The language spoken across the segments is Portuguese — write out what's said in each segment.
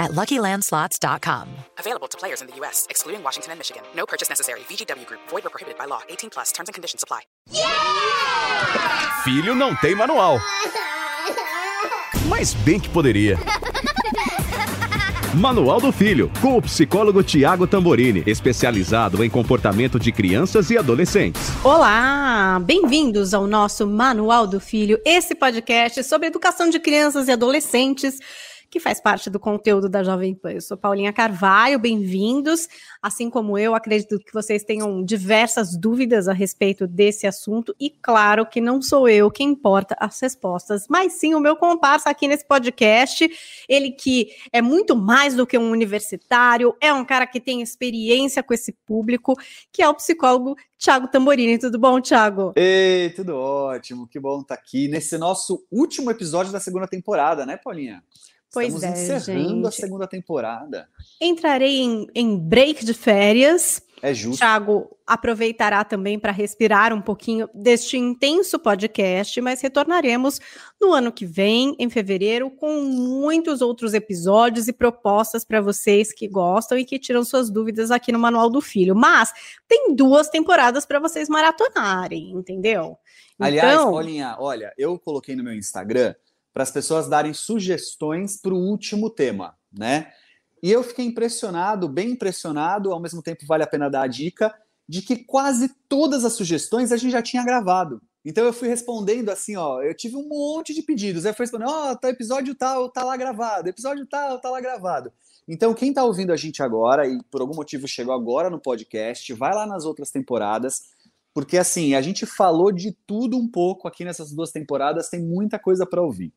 at LuckyLandSlots.com. Available to players in the U.S., excluding Washington and Michigan. No purchase necessary. VGW Group. Void or prohibited by law. 18 plus. Terms and conditions apply. Filho não tem manual. Mas bem que poderia. Manual do Filho, com o psicólogo Tiago Tamborini, especializado em comportamento de crianças e adolescentes. Olá, bem-vindos ao nosso Manual do Filho, esse podcast sobre educação de crianças e adolescentes que faz parte do conteúdo da Jovem Pan. Eu sou Paulinha Carvalho, bem-vindos. Assim como eu, acredito que vocês tenham diversas dúvidas a respeito desse assunto, e claro que não sou eu quem importa as respostas, mas sim o meu comparsa aqui nesse podcast. Ele que é muito mais do que um universitário, é um cara que tem experiência com esse público, que é o psicólogo Tiago Tamborini. Tudo bom, Tiago? Ei, tudo ótimo, que bom estar aqui nesse nosso último episódio da segunda temporada, né, Paulinha? Pois Estamos é, encerrando gente. a segunda temporada. Entrarei em, em break de férias. É justo. Tiago aproveitará também para respirar um pouquinho deste intenso podcast, mas retornaremos no ano que vem, em fevereiro, com muitos outros episódios e propostas para vocês que gostam e que tiram suas dúvidas aqui no Manual do Filho. Mas tem duas temporadas para vocês maratonarem, entendeu? Aliás, Então- Paulinha, olha, eu coloquei no meu Instagram para as pessoas darem sugestões para o último tema, né? E eu fiquei impressionado, bem impressionado, ao mesmo tempo vale a pena dar a dica, de que quase todas as sugestões a gente já tinha gravado. Então eu fui respondendo assim, ó, eu tive um monte de pedidos. Eu fui respondendo, ó, tá episódio tal, tá lá gravado, episódio tal, tá lá gravado. Então, quem tá ouvindo a gente agora e por algum motivo chegou agora no podcast, vai lá nas outras temporadas, porque assim, a gente falou de tudo um pouco aqui nessas duas temporadas, tem muita coisa para ouvir.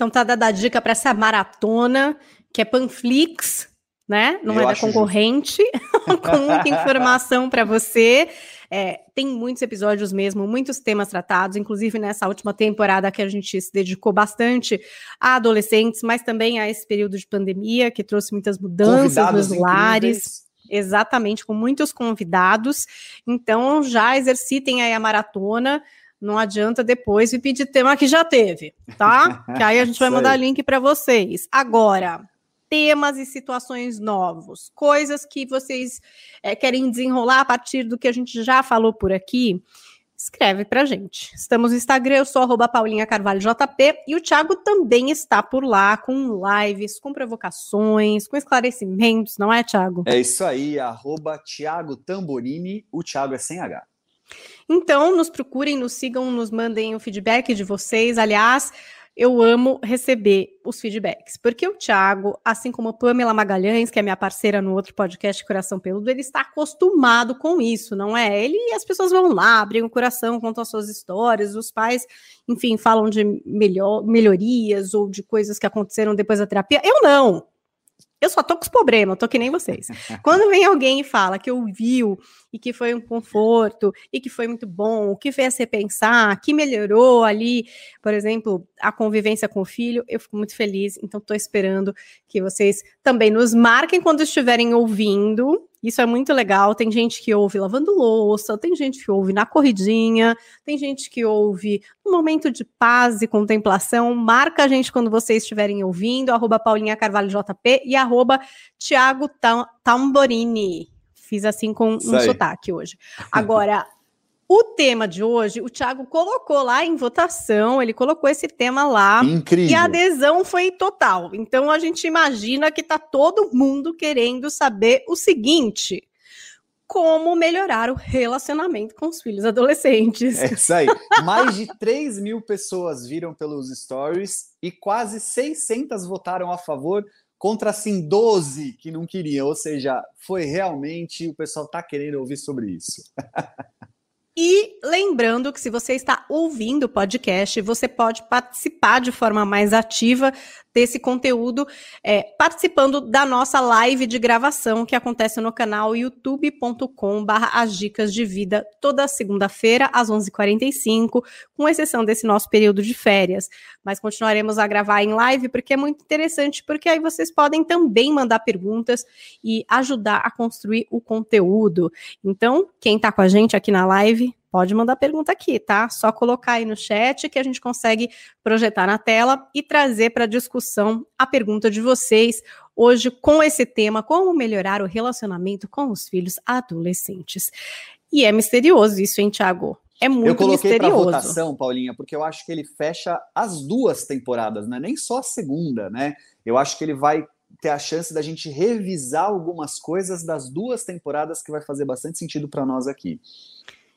Então tá dada a dica para essa maratona, que é Panflix, né? Não Eu é da concorrente, com muita informação para você. É, tem muitos episódios mesmo, muitos temas tratados, inclusive nessa última temporada que a gente se dedicou bastante a adolescentes, mas também a esse período de pandemia que trouxe muitas mudanças Convidados nos lares. incríveis. Exatamente, com muitos convidados. Então, já exercitem aí a maratona. Não adianta depois me pedir tema que já teve, tá? Que aí a gente vai mandar link para vocês. Agora, temas e situações novos, coisas que vocês eh, querem desenrolar a partir do que a gente já falou por aqui. Escreve pra gente. Estamos no Instagram, eu sou arroba Paulinha Carvalho JP e o Thiago também está por lá com lives, com provocações, com esclarecimentos, não é, Thiago? É isso aí, arroba Thiago Tamborini, o Thiago é sem H. Então, nos procurem, nos sigam, nos mandem o feedback de vocês. Aliás, eu amo receber os feedbacks, porque o Thiago, assim como a Pamela Magalhães, que é minha parceira no outro podcast Coração Peludo, ele está acostumado com isso, não é? Ele e as pessoas vão lá, abrem o coração, contam as suas histórias, os pais, enfim, falam de melhor, melhorias ou de coisas que aconteceram depois da terapia. Eu não. Eu só tô com os problemas, tô que nem vocês. Quando vem alguém e fala que ouviu e que foi um conforto e que foi muito bom, que fez você pensar, que melhorou ali, por exemplo, a convivência com o filho, eu fico muito feliz. Então, estou esperando que vocês também nos marquem quando estiverem ouvindo. Isso é muito legal. Tem gente que ouve lavando louça, tem gente que ouve na corridinha, tem gente que ouve no momento de paz e contemplação. Marca a gente quando vocês estiverem ouvindo, arroba Paulinha Carvalho JP e arroba Tiago Tam- Tamborini. Fiz assim com um sotaque hoje. Agora, o tema de hoje, o Thiago colocou lá em votação, ele colocou esse tema lá. Incrível. E a adesão foi total. Então a gente imagina que tá todo mundo querendo saber o seguinte: como melhorar o relacionamento com os filhos adolescentes. É isso aí. Mais de 3 mil pessoas viram pelos stories e quase 600 votaram a favor contra, assim, 12 que não queriam. Ou seja, foi realmente, o pessoal tá querendo ouvir sobre isso. E lembrando que se você está ouvindo o podcast, você pode participar de forma mais ativa desse conteúdo, é, participando da nossa live de gravação que acontece no canal youtube.com/barra as dicas de vida toda segunda-feira às 11h45, com exceção desse nosso período de férias. Mas continuaremos a gravar em live porque é muito interessante, porque aí vocês podem também mandar perguntas e ajudar a construir o conteúdo. Então, quem está com a gente aqui na live, Pode mandar pergunta aqui, tá? Só colocar aí no chat que a gente consegue projetar na tela e trazer para discussão a pergunta de vocês hoje com esse tema: como melhorar o relacionamento com os filhos adolescentes. E é misterioso isso, hein, Thiago? É muito eu coloquei para votação, Paulinha, porque eu acho que ele fecha as duas temporadas, não é nem só a segunda, né? Eu acho que ele vai ter a chance da gente revisar algumas coisas das duas temporadas que vai fazer bastante sentido para nós aqui.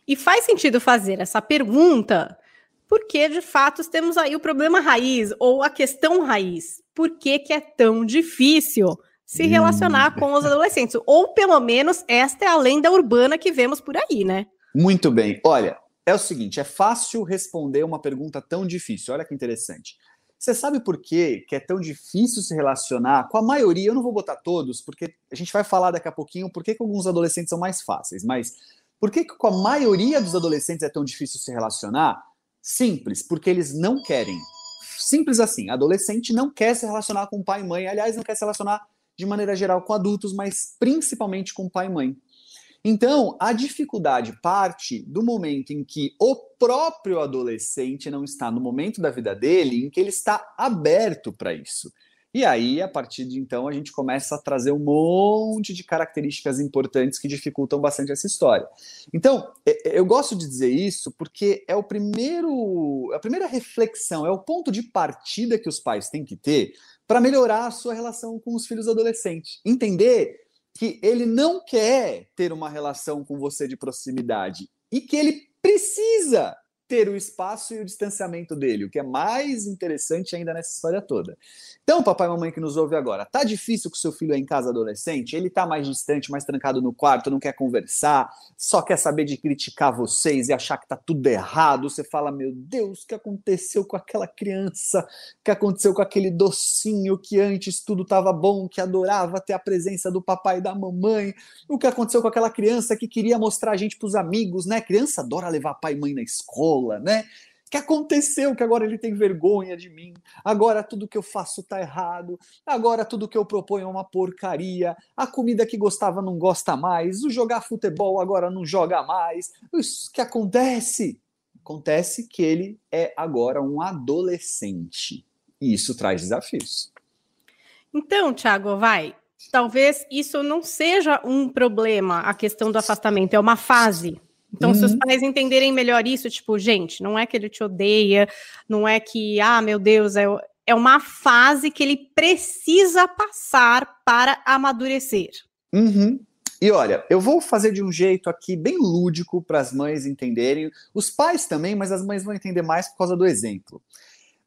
E faz sentido fazer essa pergunta porque, de fato, temos aí o problema raiz ou a questão raiz. Por que, que é tão difícil se relacionar hum. com os adolescentes? Ou, pelo menos, esta é a lenda urbana que vemos por aí, né? Muito bem. Olha, é o seguinte, é fácil responder uma pergunta tão difícil. Olha que interessante. Você sabe por que, que é tão difícil se relacionar com a maioria? Eu não vou botar todos, porque a gente vai falar daqui a pouquinho por que, que alguns adolescentes são mais fáceis, mas por que, que com a maioria dos adolescentes é tão difícil se relacionar? Simples, porque eles não querem. Simples assim. Adolescente não quer se relacionar com pai e mãe. Aliás, não quer se relacionar de maneira geral com adultos, mas principalmente com pai e mãe. Então, a dificuldade parte do momento em que o próprio adolescente não está no momento da vida dele em que ele está aberto para isso. E aí, a partir de então, a gente começa a trazer um monte de características importantes que dificultam bastante essa história. Então, eu gosto de dizer isso porque é o primeiro, a primeira reflexão, é o ponto de partida que os pais têm que ter para melhorar a sua relação com os filhos adolescentes. Entender que ele não quer ter uma relação com você de proximidade e que ele precisa ter o espaço e o distanciamento dele, o que é mais interessante ainda nessa história toda. Então, papai e mamãe que nos ouve agora, tá difícil com seu filho é em casa adolescente? Ele tá mais distante, mais trancado no quarto, não quer conversar, só quer saber de criticar vocês e achar que tá tudo errado. Você fala, meu Deus, o que aconteceu com aquela criança? O que aconteceu com aquele docinho que antes tudo tava bom, que adorava ter a presença do papai e da mamãe? O que aconteceu com aquela criança que queria mostrar a gente pros amigos, né? Criança adora levar pai e mãe na escola, né? que aconteceu que agora ele tem vergonha de mim, agora tudo que eu faço tá errado, agora tudo que eu proponho é uma porcaria, a comida que gostava não gosta mais, o jogar futebol agora não joga mais. O que acontece? Acontece que ele é agora um adolescente. E isso traz desafios. Então, Thiago, vai. Talvez isso não seja um problema, a questão do afastamento, é uma fase. Então, uhum. se os uhum. pais entenderem melhor isso, tipo, gente, não é que ele te odeia, não é que, ah, meu Deus, é, é uma fase que ele precisa passar para amadurecer. Uhum. E olha, eu vou fazer de um jeito aqui bem lúdico para as mães entenderem, os pais também, mas as mães vão entender mais por causa do exemplo.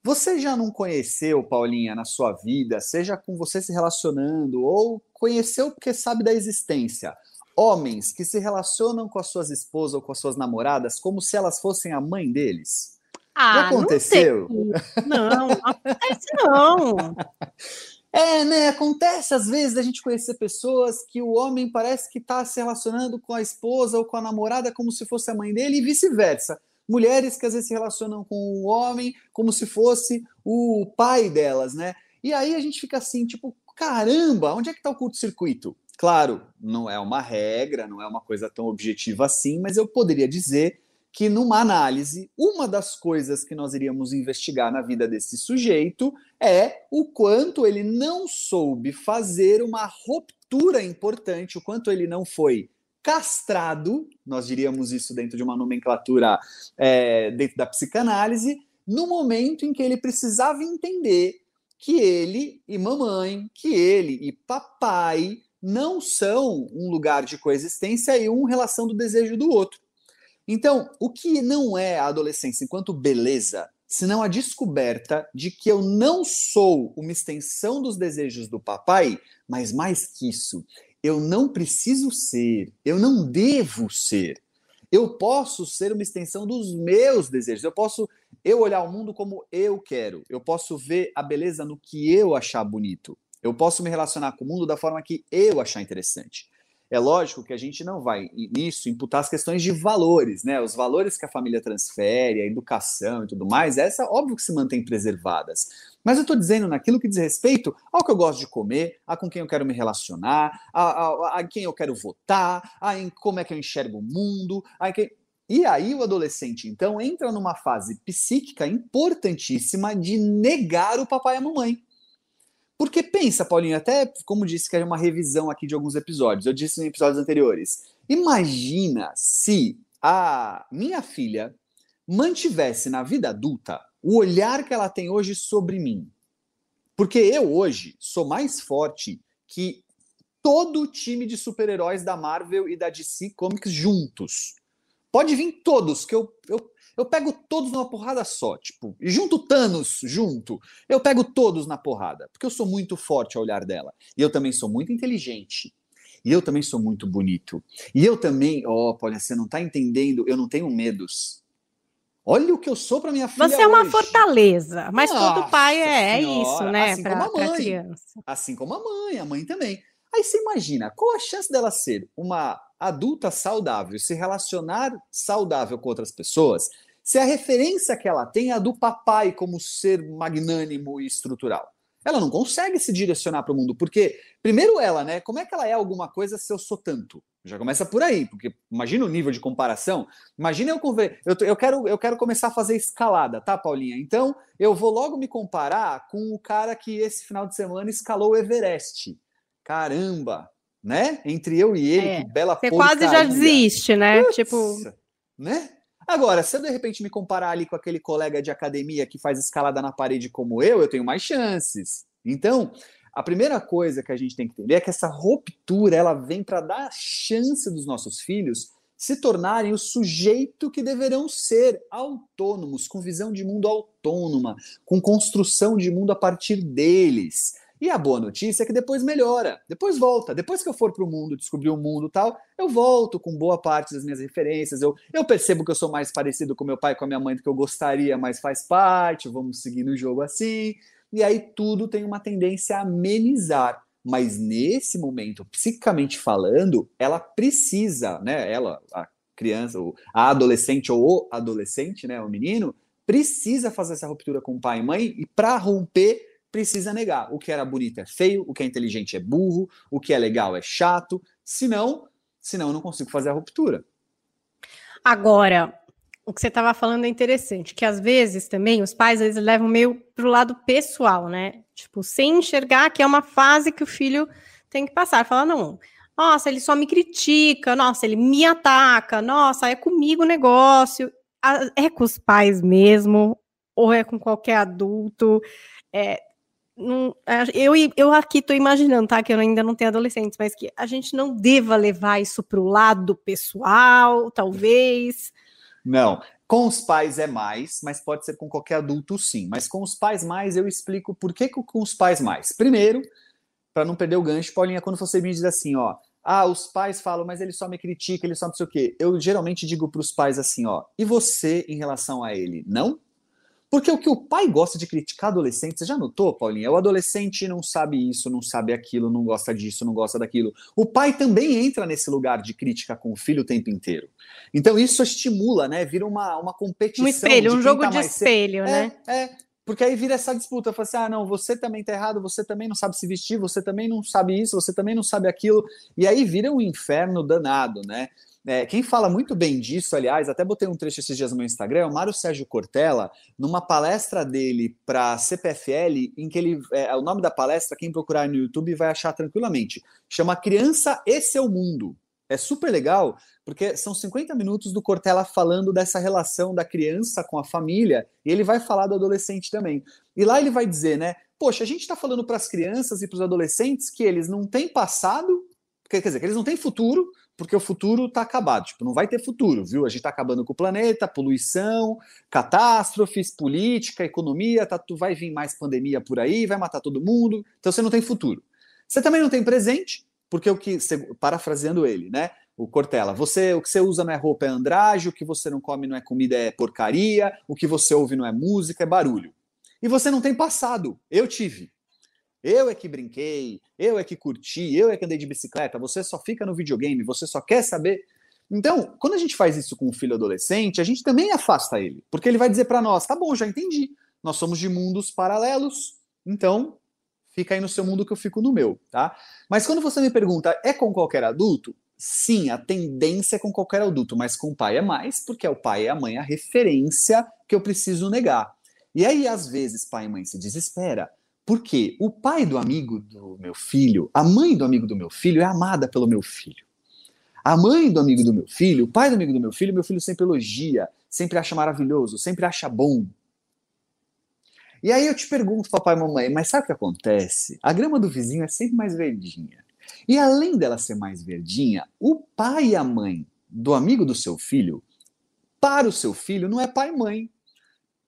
Você já não conheceu, Paulinha, na sua vida, seja com você se relacionando, ou conheceu porque sabe da existência, homens que se relacionam com as suas esposas ou com as suas namoradas como se elas fossem a mãe deles? Ah, Já aconteceu? Não, não, não acontece não. É, né? Acontece às vezes a gente conhecer pessoas que o homem parece que está se relacionando com a esposa ou com a namorada como se fosse a mãe dele e vice-versa. Mulheres que às vezes se relacionam com o homem como se fosse o pai delas, né? E aí a gente fica assim, tipo, caramba, onde é que está o curto-circuito? Claro, não é uma regra, não é uma coisa tão objetiva assim, mas eu poderia dizer que numa análise, uma das coisas que nós iríamos investigar na vida desse sujeito é o quanto ele não soube fazer uma ruptura importante, o quanto ele não foi castrado, nós diríamos isso dentro de uma nomenclatura é, dentro da psicanálise, no momento em que ele precisava entender que ele e mamãe, que ele e papai não são um lugar de coexistência e uma relação do desejo do outro. Então, o que não é a adolescência enquanto beleza, senão a descoberta de que eu não sou uma extensão dos desejos do papai, mas mais que isso, eu não preciso ser, eu não devo ser. Eu posso ser uma extensão dos meus desejos. Eu posso eu olhar o mundo como eu quero. Eu posso ver a beleza no que eu achar bonito. Eu posso me relacionar com o mundo da forma que eu achar interessante. É lógico que a gente não vai nisso imputar as questões de valores, né? Os valores que a família transfere, a educação e tudo mais, essa óbvio que se mantém preservadas. Mas eu estou dizendo naquilo que diz respeito ao que eu gosto de comer, a com quem eu quero me relacionar, a, a, a quem eu quero votar, a em como é que eu enxergo o mundo, a quem... E aí o adolescente, então, entra numa fase psíquica importantíssima de negar o papai e a mamãe. Porque pensa, Paulinho, até como disse que era uma revisão aqui de alguns episódios, eu disse em episódios anteriores. Imagina se a minha filha mantivesse na vida adulta o olhar que ela tem hoje sobre mim. Porque eu hoje sou mais forte que todo o time de super-heróis da Marvel e da DC Comics juntos. Pode vir todos, que eu, eu eu pego todos numa porrada só, tipo, junto Thanos junto, eu pego todos na porrada, porque eu sou muito forte ao olhar dela. E eu também sou muito inteligente. E eu também sou muito bonito. E eu também, ó, oh, olha, você não tá entendendo, eu não tenho medos. Olha o que eu sou para minha filha. Você é uma hoje. fortaleza, mas Nossa todo pai é, é isso, né? Assim pra, como a mãe. Criança. Assim como a mãe, a mãe também. Aí você imagina, qual a chance dela ser uma adulta saudável, se relacionar saudável com outras pessoas, se a referência que ela tem é a do papai como ser magnânimo e estrutural. Ela não consegue se direcionar para o mundo, porque, primeiro, ela, né? Como é que ela é alguma coisa se eu sou tanto? Já começa por aí, porque imagina o nível de comparação. Imagina eu eu, eu, quero, eu quero começar a fazer escalada, tá, Paulinha? Então, eu vou logo me comparar com o cara que esse final de semana escalou o Everest. Caramba, né? Entre eu e ele, é, que bela Você quase já desiste, né? Puts, tipo, né? Agora, se eu de repente me comparar ali com aquele colega de academia que faz escalada na parede como eu, eu tenho mais chances. Então, a primeira coisa que a gente tem que entender é que essa ruptura ela vem para dar chance dos nossos filhos se tornarem o sujeito que deverão ser autônomos, com visão de mundo autônoma, com construção de mundo a partir deles. E a boa notícia é que depois melhora, depois volta. Depois que eu for para o mundo, descobrir o mundo tal, eu volto com boa parte das minhas referências. Eu, eu percebo que eu sou mais parecido com meu pai com a minha mãe do que eu gostaria, mas faz parte, vamos seguir no jogo assim. E aí tudo tem uma tendência a amenizar. Mas nesse momento, psicicamente falando, ela precisa, né? Ela, a criança, a adolescente ou o adolescente, né? O menino, precisa fazer essa ruptura com pai e mãe, e para romper precisa negar. O que era bonito é feio, o que é inteligente é burro, o que é legal é chato. Senão, senão eu não consigo fazer a ruptura. Agora, o que você estava falando é interessante, que às vezes também os pais eles levam meio pro lado pessoal, né? Tipo, sem enxergar que é uma fase que o filho tem que passar. Fala, não, nossa, ele só me critica, nossa, ele me ataca, nossa, é comigo o negócio. É com os pais mesmo, ou é com qualquer adulto. É, eu, eu aqui estou imaginando, tá? Que eu ainda não tenho adolescentes, mas que a gente não deva levar isso para o lado pessoal, talvez. Não, com os pais é mais, mas pode ser com qualquer adulto sim. Mas com os pais mais, eu explico por que com os pais mais. Primeiro, para não perder o gancho, Paulinha, quando você me diz assim, ó, ah, os pais falam, mas ele só me critica, ele só não sei o quê. Eu geralmente digo para os pais assim, ó, e você em relação a ele? Não? Porque o que o pai gosta de criticar adolescente, você já notou, Paulinha? O adolescente não sabe isso, não sabe aquilo, não gosta disso, não gosta daquilo. O pai também entra nesse lugar de crítica com o filho o tempo inteiro. Então isso estimula, né? Vira uma, uma competição. Um espelho, um jogo tá de espelho, é, né? É, porque aí vira essa disputa. Fala assim: ah, não, você também tá errado, você também não sabe se vestir, você também não sabe isso, você também não sabe aquilo. E aí vira um inferno danado, né? É, quem fala muito bem disso, aliás, até botei um trecho esses dias no meu Instagram, é o Mário Sérgio Cortella, numa palestra dele para a CPFL, em que ele. É, o nome da palestra, quem procurar no YouTube vai achar tranquilamente. Chama Criança e Seu Mundo. É super legal, porque são 50 minutos do Cortella falando dessa relação da criança com a família, e ele vai falar do adolescente também. E lá ele vai dizer, né? Poxa, a gente está falando para as crianças e para os adolescentes que eles não têm passado, quer dizer, que eles não têm futuro, porque o futuro está acabado. Tipo, não vai ter futuro, viu? A gente está acabando com o planeta, poluição, catástrofes, política, economia, tá, tu vai vir mais pandemia por aí, vai matar todo mundo. Então você não tem futuro. Você também não tem presente, porque o que, parafraseando ele, né? o Cortella, você, o que você usa não é roupa, é andrade, o que você não come não é comida, é porcaria, o que você ouve não é música, é barulho. E você não tem passado. Eu tive. Eu é que brinquei, eu é que curti, eu é que andei de bicicleta, você só fica no videogame, você só quer saber. Então, quando a gente faz isso com um filho adolescente, a gente também afasta ele, porque ele vai dizer para nós: tá bom, já entendi, nós somos de mundos paralelos, então fica aí no seu mundo que eu fico no meu, tá? Mas quando você me pergunta, é com qualquer adulto? Sim, a tendência é com qualquer adulto, mas com o pai é mais, porque é o pai e a mãe a referência que eu preciso negar. E aí, às vezes, pai e mãe se desespera, porque o pai do amigo do meu filho, a mãe do amigo do meu filho é amada pelo meu filho. A mãe do amigo do meu filho, o pai do amigo do meu filho, meu filho sempre elogia, sempre acha maravilhoso, sempre acha bom. E aí eu te pergunto, papai e mamãe, mas sabe o que acontece? A grama do vizinho é sempre mais verdinha. E além dela ser mais verdinha, o pai e a mãe do amigo do seu filho, para o seu filho, não é pai e mãe.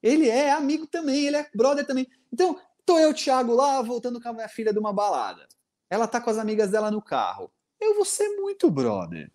Ele é amigo também, ele é brother também. Então, tô eu, Thiago, lá, voltando com a minha filha de uma balada. Ela tá com as amigas dela no carro. Eu vou ser muito brother.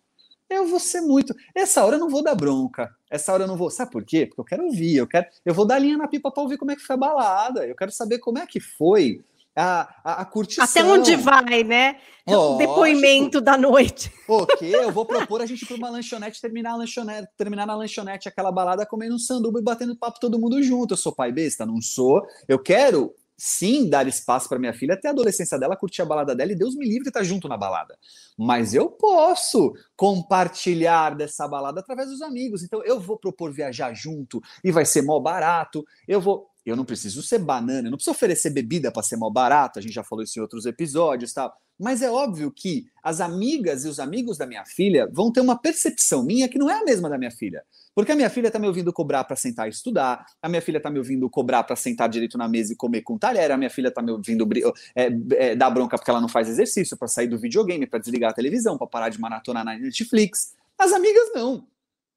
Eu vou ser muito. Essa hora eu não vou dar bronca. Essa hora eu não vou. Sabe por quê? Porque eu quero ouvir. Eu quero. Eu vou dar linha na pipa para ouvir como é que foi a balada. Eu quero saber como é que foi a, a, a curtição. Até onde vai, né? O depoimento da noite. Ok, eu vou propor a gente ir para uma lanchonete terminar a lanchonete, terminar na lanchonete aquela balada comendo um sanduba e batendo papo todo mundo junto. Eu sou pai besta? Não sou. Eu quero sim dar espaço para minha filha até a adolescência dela curtir a balada dela e Deus me livre de estar tá junto na balada. Mas eu posso compartilhar dessa balada através dos amigos. Então eu vou propor viajar junto e vai ser mó barato. Eu vou eu não preciso ser banana, eu não preciso oferecer bebida para ser mal barato, a gente já falou isso em outros episódios tal. Mas é óbvio que as amigas e os amigos da minha filha vão ter uma percepção minha que não é a mesma da minha filha. Porque a minha filha está me ouvindo cobrar para sentar e estudar, a minha filha está me ouvindo cobrar para sentar direito na mesa e comer com talher, a minha filha está me ouvindo é, é, dar bronca porque ela não faz exercício, para sair do videogame, para desligar a televisão, para parar de maratonar na Netflix. As amigas não.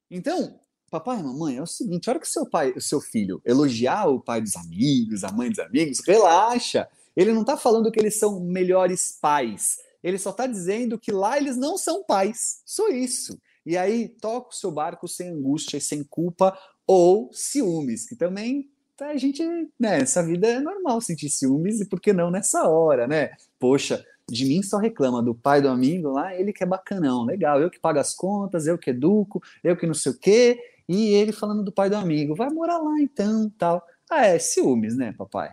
Então, Papai, mamãe, é o seguinte: a hora que seu pai, o seu filho elogiar o pai dos amigos, a mãe dos amigos, relaxa. Ele não está falando que eles são melhores pais. Ele só está dizendo que lá eles não são pais. Só isso. E aí toca o seu barco sem angústia e sem culpa ou ciúmes, que também tá, a gente, né, essa vida é normal sentir ciúmes e por que não nessa hora, né? Poxa, de mim só reclama do pai do amigo lá, ele que é bacanão, legal, eu que pago as contas, eu que educo, eu que não sei o quê, e ele falando do pai do amigo, vai morar lá então, tal. Ah, é ciúmes, né, papai?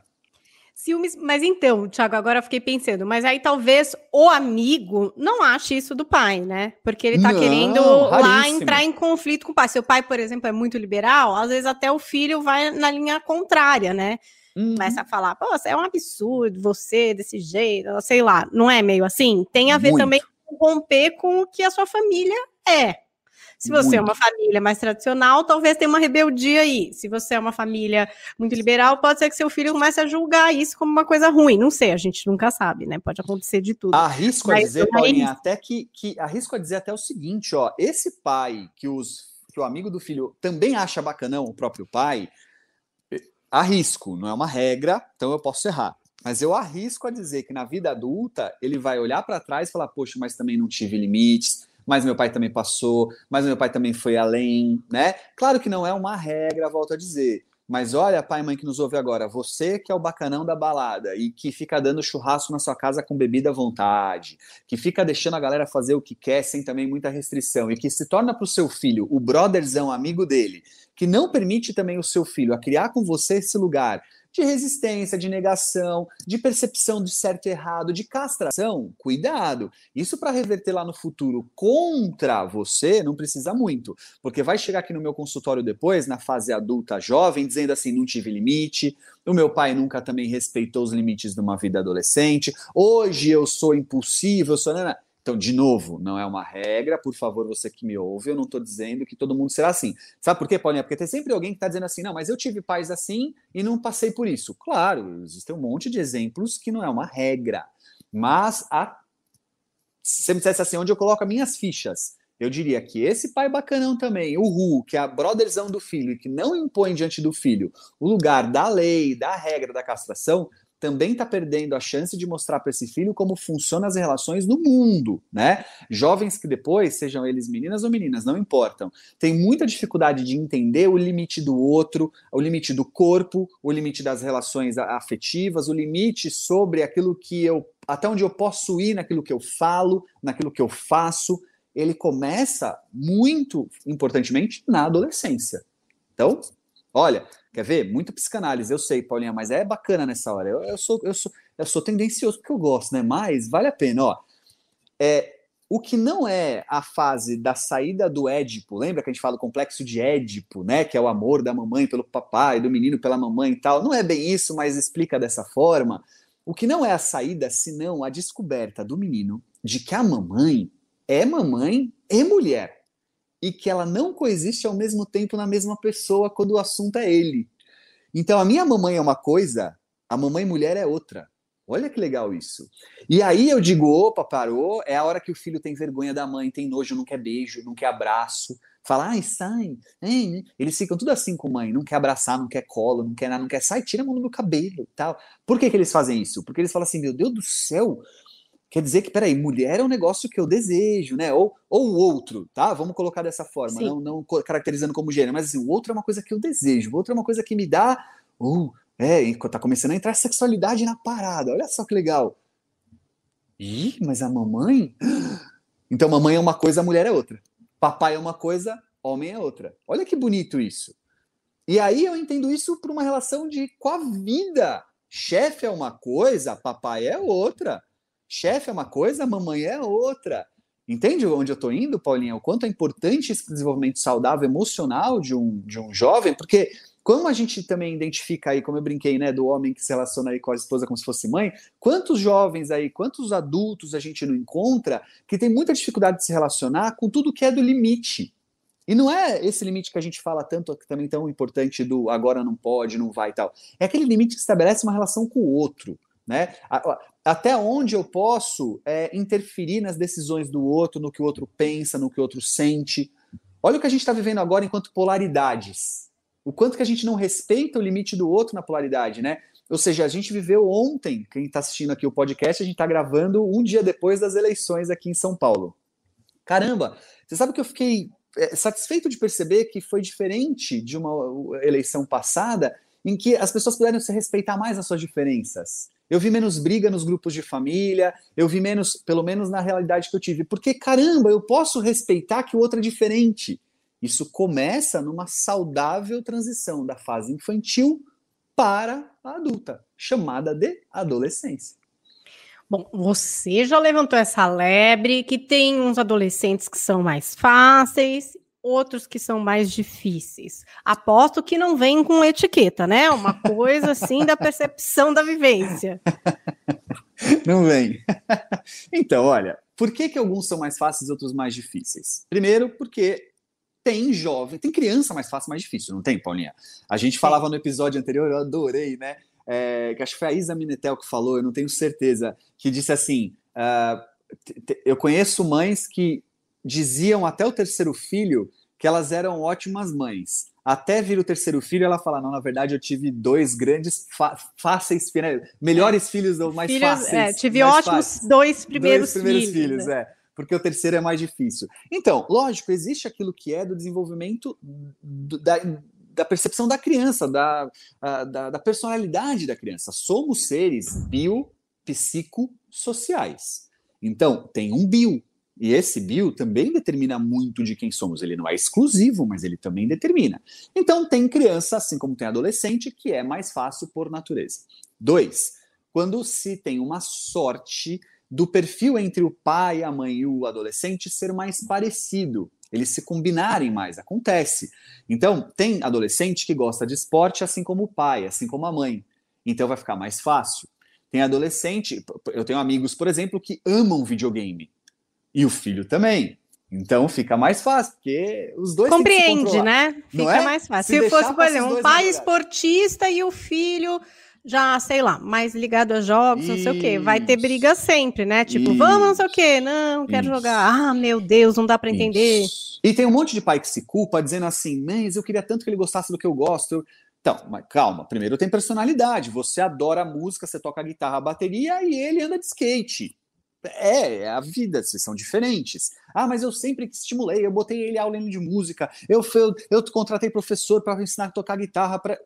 Ciúmes, mas então, Thiago, agora eu fiquei pensando, mas aí talvez o amigo não ache isso do pai, né? Porque ele tá não, querendo raríssimo. lá entrar em conflito com o pai. Seu pai, por exemplo, é muito liberal, às vezes até o filho vai na linha contrária, né? Uhum. Começa a falar, pô, é um absurdo você desse jeito, sei lá, não é meio assim? Tem a ver muito. também com romper com o que a sua família é. Se você muito. é uma família mais tradicional, talvez tenha uma rebeldia aí. Se você é uma família muito liberal, pode ser que seu filho comece a julgar isso como uma coisa ruim. Não sei, a gente nunca sabe, né? Pode acontecer de tudo. Arrisco Mas, a dizer, Paulinha, até que, que arrisco a dizer até o seguinte, ó, esse pai que os que o amigo do filho também acha bacanão, o próprio pai, arrisco, não é uma regra, então eu posso errar. Mas eu arrisco a dizer que na vida adulta ele vai olhar para trás e falar: Poxa, mas também não tive limites, mas meu pai também passou, mas meu pai também foi além, né? Claro que não é uma regra, volto a dizer. Mas olha, pai e mãe que nos ouve agora, você que é o bacanão da balada e que fica dando churrasco na sua casa com bebida à vontade, que fica deixando a galera fazer o que quer sem também muita restrição e que se torna para o seu filho o brotherzão amigo dele, que não permite também o seu filho a criar com você esse lugar de resistência, de negação, de percepção de certo e errado, de castração, cuidado. Isso para reverter lá no futuro contra você não precisa muito, porque vai chegar aqui no meu consultório depois, na fase adulta jovem, dizendo assim: não tive limite, o meu pai nunca também respeitou os limites de uma vida adolescente, hoje eu sou impulsivo, eu sou. Então, de novo, não é uma regra, por favor, você que me ouve, eu não estou dizendo que todo mundo será assim. Sabe por quê, Paulinha? Porque tem sempre alguém que está dizendo assim, não, mas eu tive pais assim e não passei por isso. Claro, existem um monte de exemplos que não é uma regra, mas a... se você me dissesse assim, onde eu coloco as minhas fichas, eu diria que esse pai bacanão também, o Ru, que é a brotherzão do filho e que não impõe diante do filho o lugar da lei, da regra da castração, também está perdendo a chance de mostrar para esse filho como funcionam as relações no mundo, né? Jovens que depois, sejam eles meninas ou meninas, não importam, têm muita dificuldade de entender o limite do outro, o limite do corpo, o limite das relações afetivas, o limite sobre aquilo que eu, até onde eu posso ir naquilo que eu falo, naquilo que eu faço. Ele começa muito importantemente na adolescência. Então, olha, quer ver? Muito psicanálise, eu sei, Paulinha, mas é bacana nessa hora. Eu, eu, sou, eu, sou, eu sou tendencioso porque eu gosto, né? Mas vale a pena, ó. É, o que não é a fase da saída do Édipo, lembra que a gente fala do complexo de Édipo, né? Que é o amor da mamãe pelo papai, do menino pela mamãe e tal. Não é bem isso, mas explica dessa forma. O que não é a saída, senão a descoberta do menino de que a mamãe é mamãe e mulher e que ela não coexiste ao mesmo tempo na mesma pessoa quando o assunto é ele. Então a minha mamãe é uma coisa, a mamãe mulher é outra. Olha que legal isso. E aí eu digo, opa, parou, é a hora que o filho tem vergonha da mãe, tem nojo, não quer beijo, não quer abraço. Fala, ai, sai. Hein? Eles ficam tudo assim com mãe, não quer abraçar, não quer colo, não quer nada, não quer, sai, tira a mão do meu cabelo tal. Por que, que eles fazem isso? Porque eles falam assim, meu Deus do céu, Quer dizer que, peraí, mulher é um negócio que eu desejo, né? Ou, ou o outro, tá? Vamos colocar dessa forma, não, não caracterizando como gênero, mas assim, o outro é uma coisa que eu desejo, o outro é uma coisa que me dá. Uh, é, tá começando a entrar sexualidade na parada, olha só que legal. Ih, mas a mamãe? Então, mamãe é uma coisa, a mulher é outra. Papai é uma coisa, homem é outra. Olha que bonito isso. E aí eu entendo isso por uma relação de com a vida. Chefe é uma coisa, papai é outra. Chefe é uma coisa, mamãe é outra. Entende onde eu estou indo, Paulinha? O quanto é importante esse desenvolvimento saudável emocional de um, de um jovem, porque como a gente também identifica aí, como eu brinquei, né, do homem que se relaciona aí com a esposa como se fosse mãe, quantos jovens aí, quantos adultos a gente não encontra que tem muita dificuldade de se relacionar com tudo que é do limite. E não é esse limite que a gente fala tanto, que também tão importante do agora não pode, não vai e tal. É aquele limite que estabelece uma relação com o outro. Né? Até onde eu posso é, interferir nas decisões do outro, no que o outro pensa, no que o outro sente. Olha o que a gente está vivendo agora enquanto polaridades. O quanto que a gente não respeita o limite do outro na polaridade, né? Ou seja, a gente viveu ontem, quem está assistindo aqui o podcast, a gente está gravando um dia depois das eleições aqui em São Paulo. Caramba, você sabe que eu fiquei é, satisfeito de perceber que foi diferente de uma eleição passada, em que as pessoas puderam se respeitar mais as suas diferenças. Eu vi menos briga nos grupos de família, eu vi menos, pelo menos na realidade que eu tive. Porque, caramba, eu posso respeitar que o outro é diferente. Isso começa numa saudável transição da fase infantil para a adulta, chamada de adolescência. Bom, você já levantou essa lebre que tem uns adolescentes que são mais fáceis outros que são mais difíceis. Aposto que não vem com etiqueta, né? Uma coisa assim da percepção da vivência. Não vem. Então, olha, por que, que alguns são mais fáceis e outros mais difíceis? Primeiro, porque tem jovem, tem criança mais fácil, mais difícil, não tem, Paulinha? A gente falava no episódio anterior, eu adorei, né? É, que acho que foi a Isa Minetel que falou, eu não tenho certeza, que disse assim: uh, eu conheço mães que diziam até o terceiro filho que elas eram ótimas mães. Até vir o terceiro filho, ela fala: não, na verdade, eu tive dois grandes, fáceis, melhores filhos ou mais filhos, fáceis. É, tive ótimos fáceis. dois primeiros, dois primeiros filhos. filhos né? é porque o terceiro é mais difícil. Então, lógico, existe aquilo que é do desenvolvimento do, da, da, percepção da criança, da, da, da, personalidade da criança. Somos seres biopsicossociais. Então, tem um bio, e esse bio também determina muito de quem somos. Ele não é exclusivo, mas ele também determina. Então, tem criança, assim como tem adolescente, que é mais fácil por natureza. Dois, quando se tem uma sorte do perfil entre o pai, a mãe e o adolescente ser mais parecido, eles se combinarem mais, acontece. Então, tem adolescente que gosta de esporte, assim como o pai, assim como a mãe. Então, vai ficar mais fácil. Tem adolescente, eu tenho amigos, por exemplo, que amam videogame e o filho também. Então fica mais fácil, porque os dois compreende, né? Fica é? mais fácil. Se, Se fosse, por exemplo, um pai esportista e o filho já, sei lá, mais ligado a jogos, Isso. não sei o quê. Vai ter briga sempre, né? Tipo, Isso. vamos, não sei o quê. Não, quero Isso. jogar. Ah, meu Deus, não dá para entender. E tem um monte de pai que se culpa dizendo assim, mas eu queria tanto que ele gostasse do que eu gosto. Então, mas calma, primeiro tem personalidade. Você adora música, você toca guitarra, bateria e ele anda de skate. É, é a vida, vocês são diferentes. Ah, mas eu sempre estimulei, eu botei ele aula de música, eu, eu, eu contratei professor para ensinar a tocar guitarra. Pra...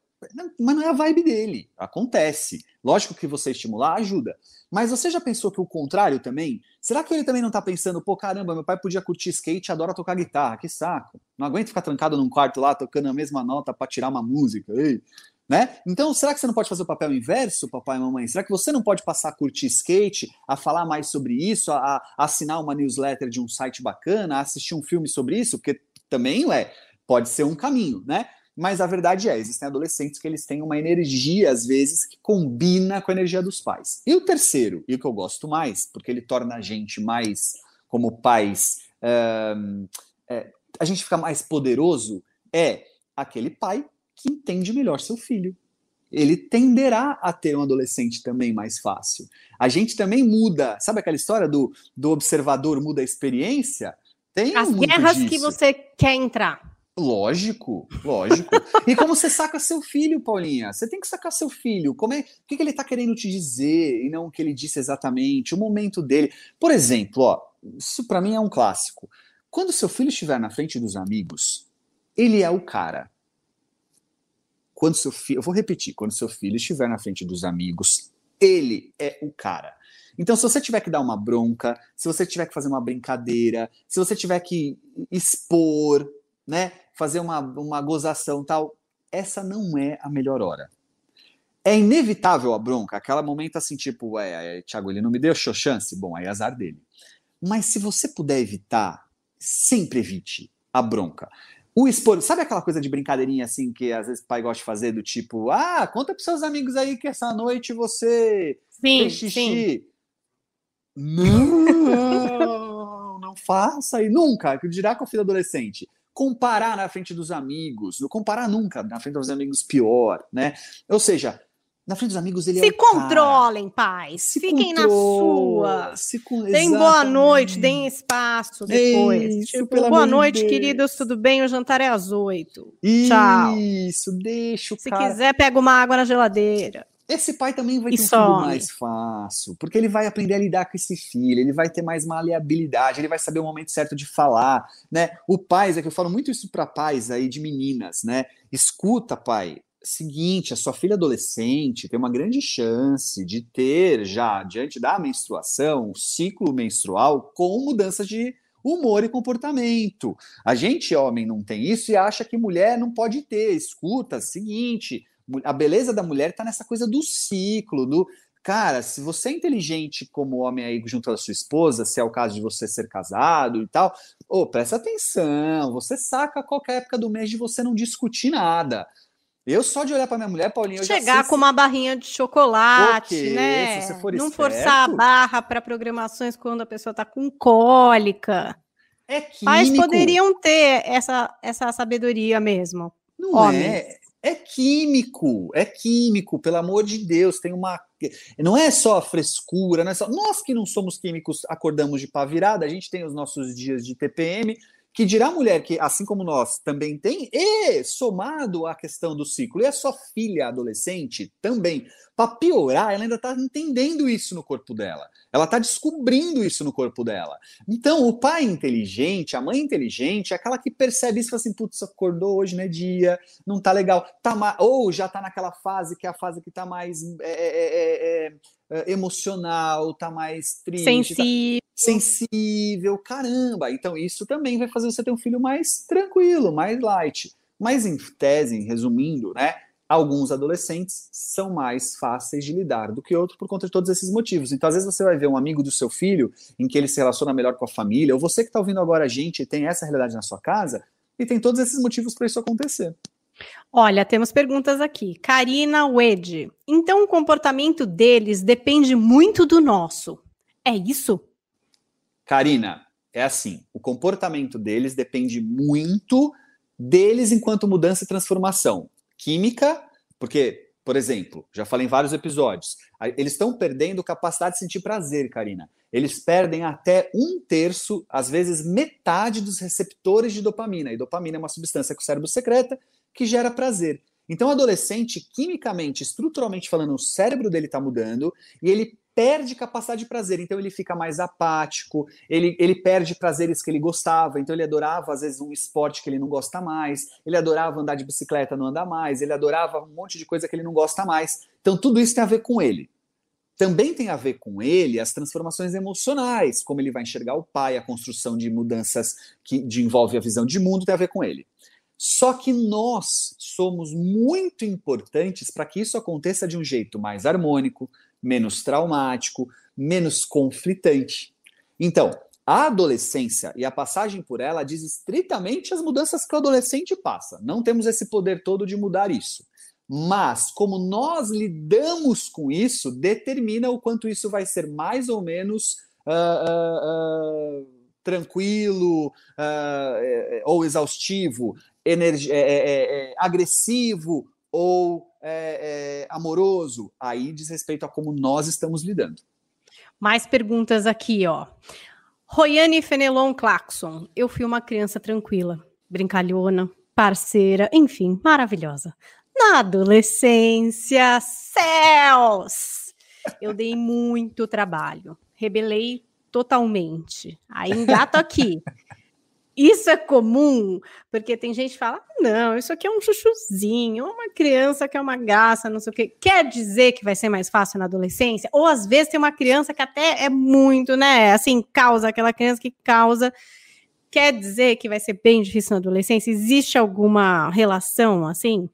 Mas não é a vibe dele. Acontece. Lógico que você estimular ajuda. Mas você já pensou que o contrário também? Será que ele também não tá pensando, pô, caramba, meu pai podia curtir skate, adora tocar guitarra, que saco. Não aguento ficar trancado num quarto lá tocando a mesma nota para tirar uma música. Ei. Né? Então, será que você não pode fazer o papel inverso, papai e mamãe? Será que você não pode passar a curtir skate, a falar mais sobre isso, a, a assinar uma newsletter de um site bacana, a assistir um filme sobre isso? Porque também é, pode ser um caminho, né? Mas a verdade é, existem adolescentes que eles têm uma energia, às vezes, que combina com a energia dos pais. E o terceiro, e o que eu gosto mais, porque ele torna a gente mais, como pais, é, a gente fica mais poderoso, é aquele pai que entende melhor seu filho. Ele tenderá a ter um adolescente também mais fácil. A gente também muda, sabe aquela história do, do observador muda a experiência? Tem As guerras disso. que você quer entrar. Lógico, lógico. e como você saca seu filho, Paulinha? Você tem que sacar seu filho. Como é, o que, que ele está querendo te dizer e não o que ele disse exatamente, o momento dele. Por exemplo, ó, isso para mim é um clássico. Quando seu filho estiver na frente dos amigos, ele é o cara. Quando seu filho, eu vou repetir, quando seu filho estiver na frente dos amigos, ele é o cara. Então, se você tiver que dar uma bronca, se você tiver que fazer uma brincadeira, se você tiver que expor, né, fazer uma, uma gozação tal, essa não é a melhor hora. É inevitável a bronca, aquela momento assim, tipo, é, é, Thiago, ele não me deu chance, bom, aí é azar dele. Mas se você puder evitar, sempre evite a bronca. O expor, sabe aquela coisa de brincadeirinha assim que às vezes o pai gosta de fazer do tipo, ah, conta pros seus amigos aí que essa noite você sim, fez xixi. Sim. Não, não faça e nunca, que dirá com o filho adolescente comparar na frente dos amigos, não comparar nunca na frente dos amigos pior, né? Ou seja, na frente dos amigos ele se é controlem, pais. Se Fiquem na sua. Se con... Deem boa noite, deem espaço depois. Isso, tipo, boa noite, Deus. queridos, tudo bem? O jantar é às oito. Tchau. Isso, deixa o Se cara... quiser, pega uma água na geladeira. Esse pai também vai ter um filho mais fácil, porque ele vai aprender a lidar com esse filho, ele vai ter mais maleabilidade, ele vai saber o momento certo de falar, né? O pai, é que eu falo muito isso para pais aí de meninas, né? Escuta, pai, seguinte, a sua filha adolescente tem uma grande chance de ter já diante da menstruação, o ciclo menstrual com mudanças de humor e comportamento. A gente homem não tem isso e acha que mulher não pode ter. Escuta, seguinte, a beleza da mulher está nessa coisa do ciclo, do cara, se você é inteligente como homem aí junto à sua esposa, se é o caso de você ser casado e tal, ô, oh, presta atenção, você saca qualquer época do mês de você não discutir nada. Eu só de olhar para minha mulher, Paulinho, chegar com se... uma barrinha de chocolate, né? For não esperto... forçar a barra para programações quando a pessoa está com cólica. É químico. Pais poderiam ter essa, essa sabedoria mesmo. Não homens. é é químico, é químico, pelo amor de Deus, tem uma. Não é só frescura, não é só. Nós que não somos químicos acordamos de pá virada, a gente tem os nossos dias de TPM, que dirá a mulher que, assim como nós, também tem, e somado à questão do ciclo, e a sua filha adolescente também, para piorar, ela ainda está entendendo isso no corpo dela. Ela está descobrindo isso no corpo dela. Então, o pai inteligente, a mãe inteligente, é aquela que percebe isso e fala assim: putz, acordou hoje, não é dia, não tá legal. Tá ma... Ou já tá naquela fase que é a fase que tá mais é, é, é emocional, tá mais triste. Tá Sensível. Tá sensível, caramba. Então, isso também vai fazer você ter um filho mais tranquilo, mais light. Mas, em tese, resumindo, né? alguns adolescentes são mais fáceis de lidar do que outros por conta de todos esses motivos. Então, às vezes, você vai ver um amigo do seu filho em que ele se relaciona melhor com a família, ou você que está ouvindo agora a gente e tem essa realidade na sua casa, e tem todos esses motivos para isso acontecer. Olha, temos perguntas aqui. Karina Wed. Então, o comportamento deles depende muito do nosso. É isso? Karina, é assim: o comportamento deles depende muito deles enquanto mudança e transformação química, porque, por exemplo, já falei em vários episódios, eles estão perdendo capacidade de sentir prazer, Karina. Eles perdem até um terço, às vezes metade dos receptores de dopamina. E dopamina é uma substância que o cérebro secreta que gera prazer. Então, o adolescente, quimicamente, estruturalmente falando, o cérebro dele está mudando e ele perde capacidade de prazer, então ele fica mais apático, ele, ele perde prazeres que ele gostava, então ele adorava, às vezes, um esporte que ele não gosta mais, ele adorava andar de bicicleta, não andar mais, ele adorava um monte de coisa que ele não gosta mais. Então, tudo isso tem a ver com ele. Também tem a ver com ele as transformações emocionais, como ele vai enxergar o pai, a construção de mudanças que envolve a visão de mundo, tem a ver com ele. Só que nós somos muito importantes para que isso aconteça de um jeito mais harmônico, menos traumático, menos conflitante. Então, a adolescência e a passagem por ela diz estritamente as mudanças que o adolescente passa. Não temos esse poder todo de mudar isso. Mas como nós lidamos com isso, determina o quanto isso vai ser mais ou menos uh, uh, uh, tranquilo ou exaustivo, é, é, é, agressivo ou é, é, amoroso, aí diz respeito a como nós estamos lidando. Mais perguntas aqui, ó. Royane Fenelon Claxon. Eu fui uma criança tranquila, brincalhona, parceira, enfim, maravilhosa. Na adolescência, céus! Eu dei muito trabalho, rebelei totalmente. Aí engato aqui. Isso é comum, porque tem gente que fala: não, isso aqui é um chuchuzinho, uma criança que é uma graça, não sei o quê. Quer dizer que vai ser mais fácil na adolescência? Ou às vezes tem uma criança que até é muito, né? Assim, causa, aquela criança que causa. Quer dizer que vai ser bem difícil na adolescência? Existe alguma relação assim?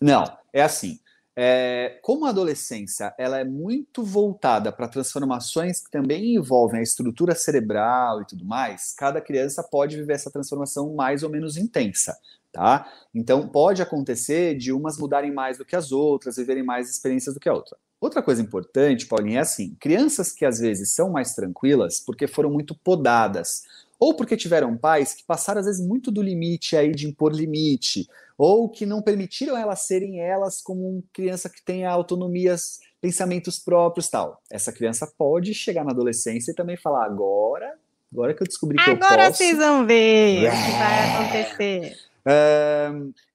Não, é assim. É, como a adolescência ela é muito voltada para transformações que também envolvem a estrutura cerebral e tudo mais, cada criança pode viver essa transformação mais ou menos intensa, tá? Então pode acontecer de umas mudarem mais do que as outras, viverem mais experiências do que a outra. Outra coisa importante, Paulinho, é assim: crianças que às vezes são mais tranquilas porque foram muito podadas, ou porque tiveram pais que passaram às vezes muito do limite aí de impor limite, ou que não permitiram elas serem elas como uma criança que tenha autonomias, pensamentos próprios tal. Essa criança pode chegar na adolescência e também falar agora, agora que eu descobri que agora eu posso. Agora vocês vão ver o que vai acontecer.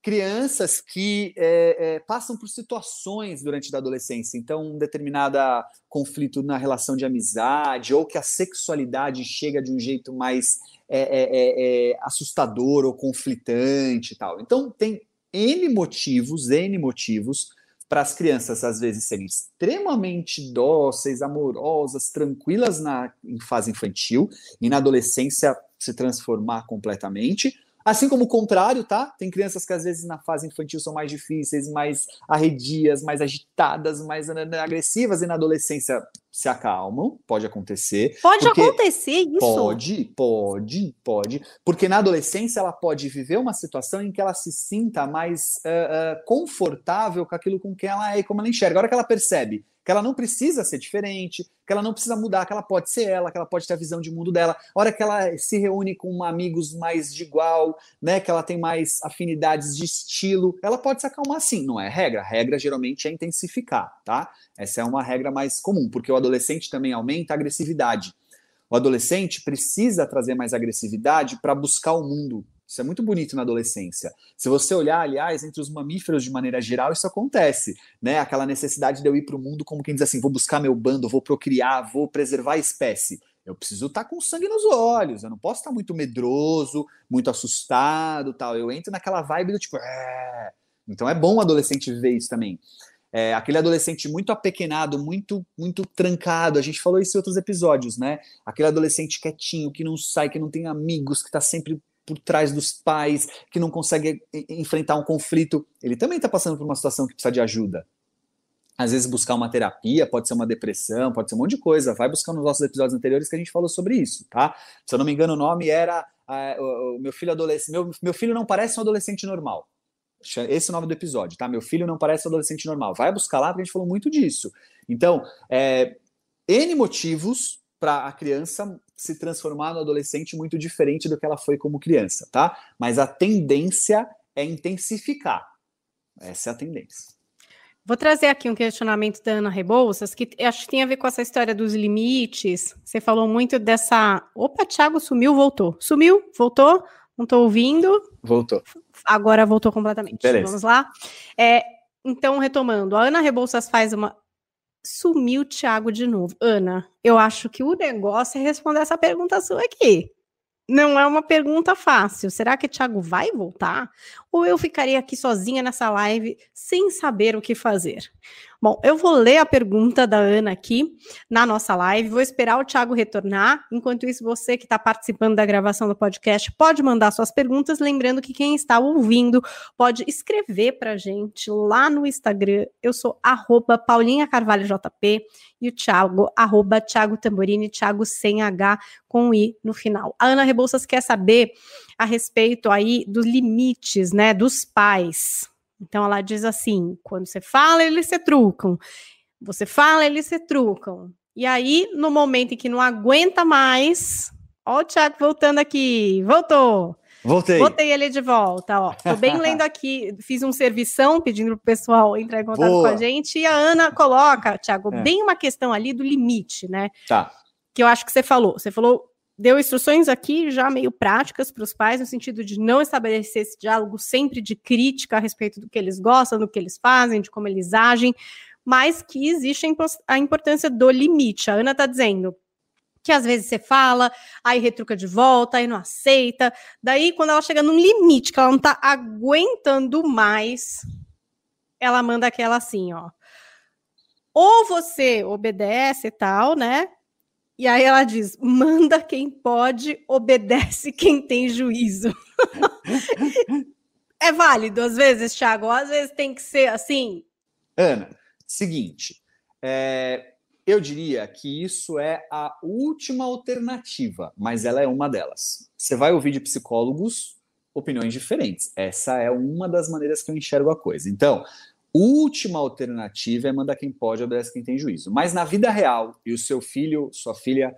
Crianças que é, é, passam por situações durante a adolescência, então um determinado conflito na relação de amizade, ou que a sexualidade chega de um jeito mais é assustador ou conflitante e tal. Então tem N motivos, N motivos para as crianças às vezes serem extremamente dóceis, amorosas, tranquilas na em fase infantil e na adolescência se transformar completamente Assim como o contrário, tá? Tem crianças que às vezes na fase infantil são mais difíceis, mais arredias, mais agitadas, mais né, né, agressivas e na adolescência se acalmam, pode acontecer. Pode acontecer isso? Pode, pode, pode. Porque na adolescência ela pode viver uma situação em que ela se sinta mais uh, uh, confortável com aquilo com quem ela é e como ela enxerga. A hora que ela percebe que ela não precisa ser diferente, que ela não precisa mudar, que ela pode ser ela, que ela pode ter a visão de mundo dela. A hora que ela se reúne com amigos mais de igual, né, que ela tem mais afinidades de estilo, ela pode se acalmar sim, não é regra. A regra geralmente é intensificar, tá? Essa é uma regra mais comum, porque o adolescente também aumenta a agressividade. O adolescente precisa trazer mais agressividade para buscar o mundo, isso é muito bonito na adolescência. Se você olhar, aliás, entre os mamíferos de maneira geral, isso acontece, né? Aquela necessidade de eu ir para o mundo como quem diz assim, vou buscar meu bando, vou procriar, vou preservar a espécie. Eu preciso estar tá com sangue nos olhos, eu não posso estar tá muito medroso, muito assustado, tal. Eu entro naquela vibe do tipo, é... então é bom o adolescente ver isso também. É, aquele adolescente muito apequenado, muito muito trancado. A gente falou isso em outros episódios, né? Aquele adolescente quietinho, que não sai, que não tem amigos, que está sempre por trás dos pais, que não consegue enfrentar um conflito, ele também está passando por uma situação que precisa de ajuda. Às vezes buscar uma terapia, pode ser uma depressão, pode ser um monte de coisa. Vai buscar nos nossos episódios anteriores que a gente falou sobre isso, tá? Se eu não me engano, o nome era o, o, meu filho adolescente. Meu, meu filho não parece um adolescente normal. Esse é o nome do episódio, tá? Meu filho não parece um adolescente normal. Vai buscar lá, porque a gente falou muito disso. Então, é, N motivos para a criança se transformar no adolescente muito diferente do que ela foi como criança, tá? Mas a tendência é intensificar. Essa é a tendência. Vou trazer aqui um questionamento da Ana Rebouças, que acho que tem a ver com essa história dos limites. Você falou muito dessa. Opa, Thiago sumiu, voltou. Sumiu, voltou, não estou ouvindo. Voltou. Agora voltou completamente. Beleza. Vamos lá. É, então, retomando, a Ana Rebouças faz uma. Sumiu o Thiago de novo. Ana, eu acho que o negócio é responder essa pergunta sua aqui. Não é uma pergunta fácil. Será que o Thiago vai voltar? Ou eu ficaria aqui sozinha nessa live sem saber o que fazer? Bom, eu vou ler a pergunta da Ana aqui na nossa live, vou esperar o Thiago retornar. Enquanto isso, você que está participando da gravação do podcast pode mandar suas perguntas. Lembrando que quem está ouvindo pode escrever para a gente lá no Instagram. Eu sou arroba Paulinha Carvalho JP e o Thiago, arroba Thiago Tamborini, Thiago sem H com I no final. A Ana Rebouças quer saber a respeito aí dos limites, né, dos pais. Então ela diz assim: quando você fala, eles se trucam. Você fala, eles se trucam. E aí, no momento em que não aguenta mais, ó, o Thiago voltando aqui, voltou. Voltei. Botei ele de volta, ó. Tô bem lendo aqui, fiz um servição pedindo pro pessoal entrar em contato Boa. com a gente. E a Ana coloca, Thiago, É. bem uma questão ali do limite, né? Tá. que eu acho que você falou. Você falou, deu instruções aqui já meio práticas para os pais, no sentido de não estabelecer esse diálogo sempre de crítica a respeito do que eles gostam, do que eles fazem, de como eles agem, mas que existe a importância do limite. A Ana está dizendo que às vezes você fala, aí retruca de volta, aí não aceita. Daí, quando ela chega num limite que ela não está aguentando mais, ela manda aquela assim, ó. Ou você obedece e tal, né? E aí ela diz: manda quem pode, obedece quem tem juízo. é válido às vezes, Thiago? Às vezes tem que ser assim. Ana, seguinte, é, eu diria que isso é a última alternativa, mas ela é uma delas. Você vai ouvir de psicólogos opiniões diferentes. Essa é uma das maneiras que eu enxergo a coisa. Então, última alternativa é mandar quem pode, obedece quem tem juízo. Mas na vida real, e o seu filho, sua filha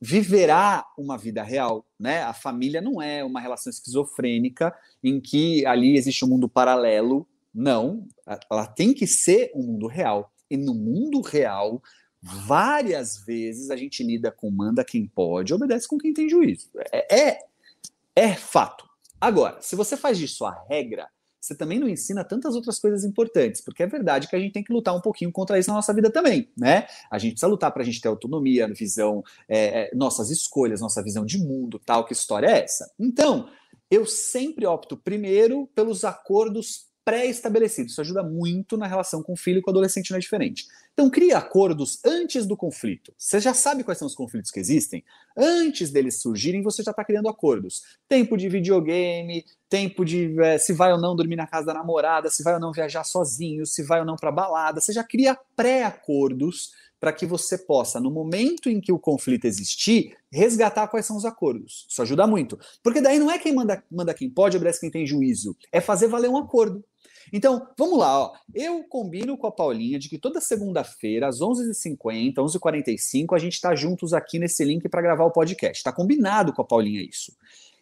viverá uma vida real, né? A família não é uma relação esquizofrênica em que ali existe um mundo paralelo. Não, ela tem que ser um mundo real. E no mundo real, várias vezes a gente lida com manda quem pode, obedece com quem tem juízo. É, é, é fato. Agora, se você faz disso a regra, você também não ensina tantas outras coisas importantes, porque é verdade que a gente tem que lutar um pouquinho contra isso na nossa vida também, né? A gente precisa lutar para a gente ter autonomia, visão, é, é, nossas escolhas, nossa visão de mundo, tal. Que história é essa? Então, eu sempre opto primeiro pelos acordos pré-estabelecidos. Isso ajuda muito na relação com o filho e com o adolescente não é diferente. Então, crie acordos antes do conflito. Você já sabe quais são os conflitos que existem? Antes deles surgirem, você já está criando acordos. Tempo de videogame, tempo de é, se vai ou não dormir na casa da namorada, se vai ou não viajar sozinho, se vai ou não para balada. Você já cria pré-acordos para que você possa, no momento em que o conflito existir, resgatar quais são os acordos. Isso ajuda muito. Porque daí não é quem manda, manda quem pode, obedece quem tem juízo. É fazer valer um acordo. Então, vamos lá, ó. Eu combino com a Paulinha de que toda segunda-feira, às 11h50, 11h45, a gente está juntos aqui nesse link para gravar o podcast. Está combinado com a Paulinha isso.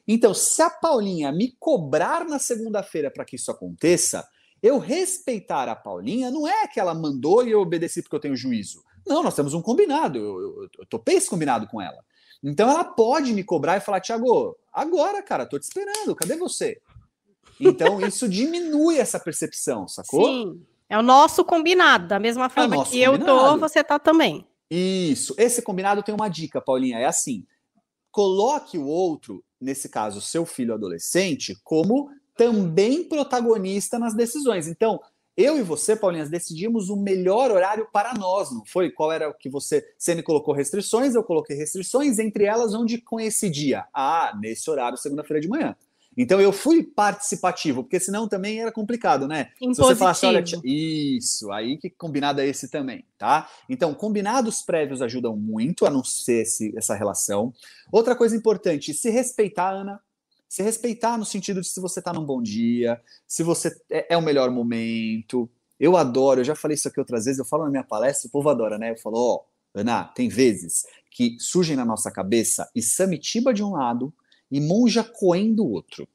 Então, se a Paulinha me cobrar na segunda-feira para que isso aconteça, eu respeitar a Paulinha não é que ela mandou e eu obedeci porque eu tenho juízo. Não, nós temos um combinado. Eu, eu, eu topei esse combinado com ela. Então ela pode me cobrar e falar, Tiago, agora, cara, tô te esperando, cadê você? Então isso diminui essa percepção, sacou? Sim. É o nosso combinado, da mesma forma nosso que eu tô, combinado. você tá também. Isso. Esse combinado tem uma dica, Paulinha. É assim: coloque o outro, nesse caso, seu filho adolescente, como também protagonista nas decisões. Então, eu e você, Paulinhas, decidimos o melhor horário para nós, não foi? Qual era o que você. Você me colocou restrições, eu coloquei restrições, entre elas, onde coincidia? Ah, nesse horário, segunda-feira de manhã. Então eu fui participativo, porque senão também era complicado, né? Se você falasse, olha, tia- isso, aí que combinado é esse também, tá? Então, combinados prévios ajudam muito a não ser esse- essa relação. Outra coisa importante, se respeitar, Ana. Se respeitar no sentido de se você tá num bom dia, se você é, é o melhor momento. Eu adoro, eu já falei isso aqui outras vezes, eu falo na minha palestra, o povo adora, né? Eu falo, ó, Ana, tem vezes que surgem na nossa cabeça Isamitiba de um lado e Monja Coen do outro.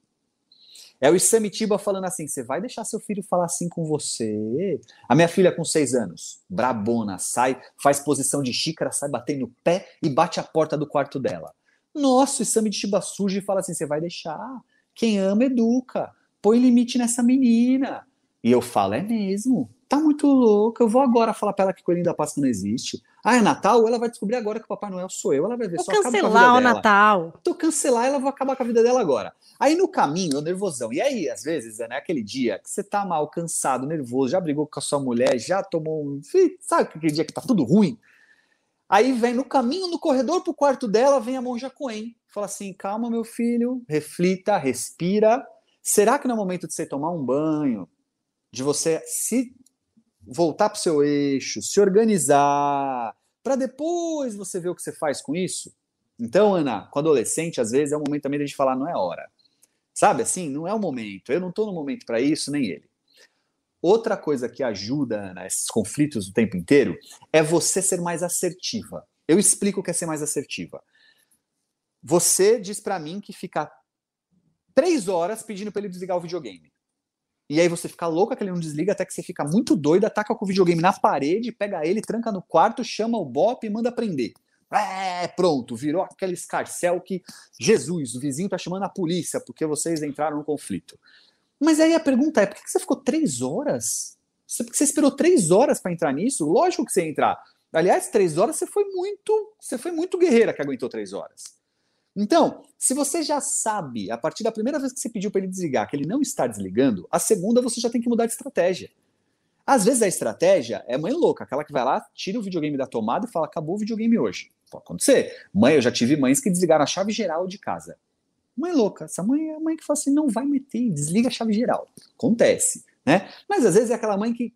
É o Isamitiba falando assim: você vai deixar seu filho falar assim com você? A minha filha com seis anos, brabona, sai, faz posição de xícara, sai batendo no pé e bate a porta do quarto dela. Nossa, o Isamitiba surge e fala assim: você vai deixar? Quem ama, educa. Põe limite nessa menina. E eu falo, é mesmo? Tá muito louca. Eu vou agora falar pra ela que Coelhinho da Páscoa não existe. Ah, é Natal? Ela vai descobrir agora que o Papai Noel sou eu. Ela vai ver Vou só cancelar o. Natal. Tô cancelar, ela vai acabar com a vida dela agora. Aí no caminho, eu nervosão. E aí, às vezes, é né, aquele dia que você tá mal, cansado, nervoso, já brigou com a sua mulher, já tomou um. Sabe aquele dia que tá tudo ruim? Aí vem no caminho, no corredor pro quarto dela, vem a monja Coen. Fala assim: calma, meu filho, reflita, respira. Será que não é o momento de você tomar um banho? De você se voltar pro seu eixo, se organizar, para depois você ver o que você faz com isso? Então, Ana, com adolescente, às vezes é o momento também de a gente falar, não é hora. Sabe assim? Não é o momento. Eu não estou no momento para isso, nem ele. Outra coisa que ajuda, Ana, esses conflitos o tempo inteiro, é você ser mais assertiva. Eu explico o que é ser mais assertiva. Você diz para mim que fica três horas pedindo para ele desligar o videogame. E aí você fica louca que ele não desliga até que você fica muito doido, ataca com o videogame na parede, pega ele, tranca no quarto, chama o Bop e manda prender. É, pronto, virou aquele escarcel que Jesus, o vizinho tá chamando a polícia porque vocês entraram no conflito. Mas aí a pergunta é: por que você ficou três horas? Você, porque você esperou três horas para entrar nisso? Lógico que você ia entrar. Aliás, três horas você foi muito, você foi muito guerreira que aguentou três horas. Então, se você já sabe, a partir da primeira vez que você pediu para ele desligar, que ele não está desligando, a segunda você já tem que mudar de estratégia. Às vezes a estratégia é mãe louca, aquela que vai lá, tira o videogame da tomada e fala: acabou o videogame hoje. Pode acontecer. Mãe, eu já tive mães que desligaram a chave geral de casa. Mãe louca, essa mãe é a mãe que fala assim: não vai meter, desliga a chave geral. Acontece, né? Mas às vezes é aquela mãe que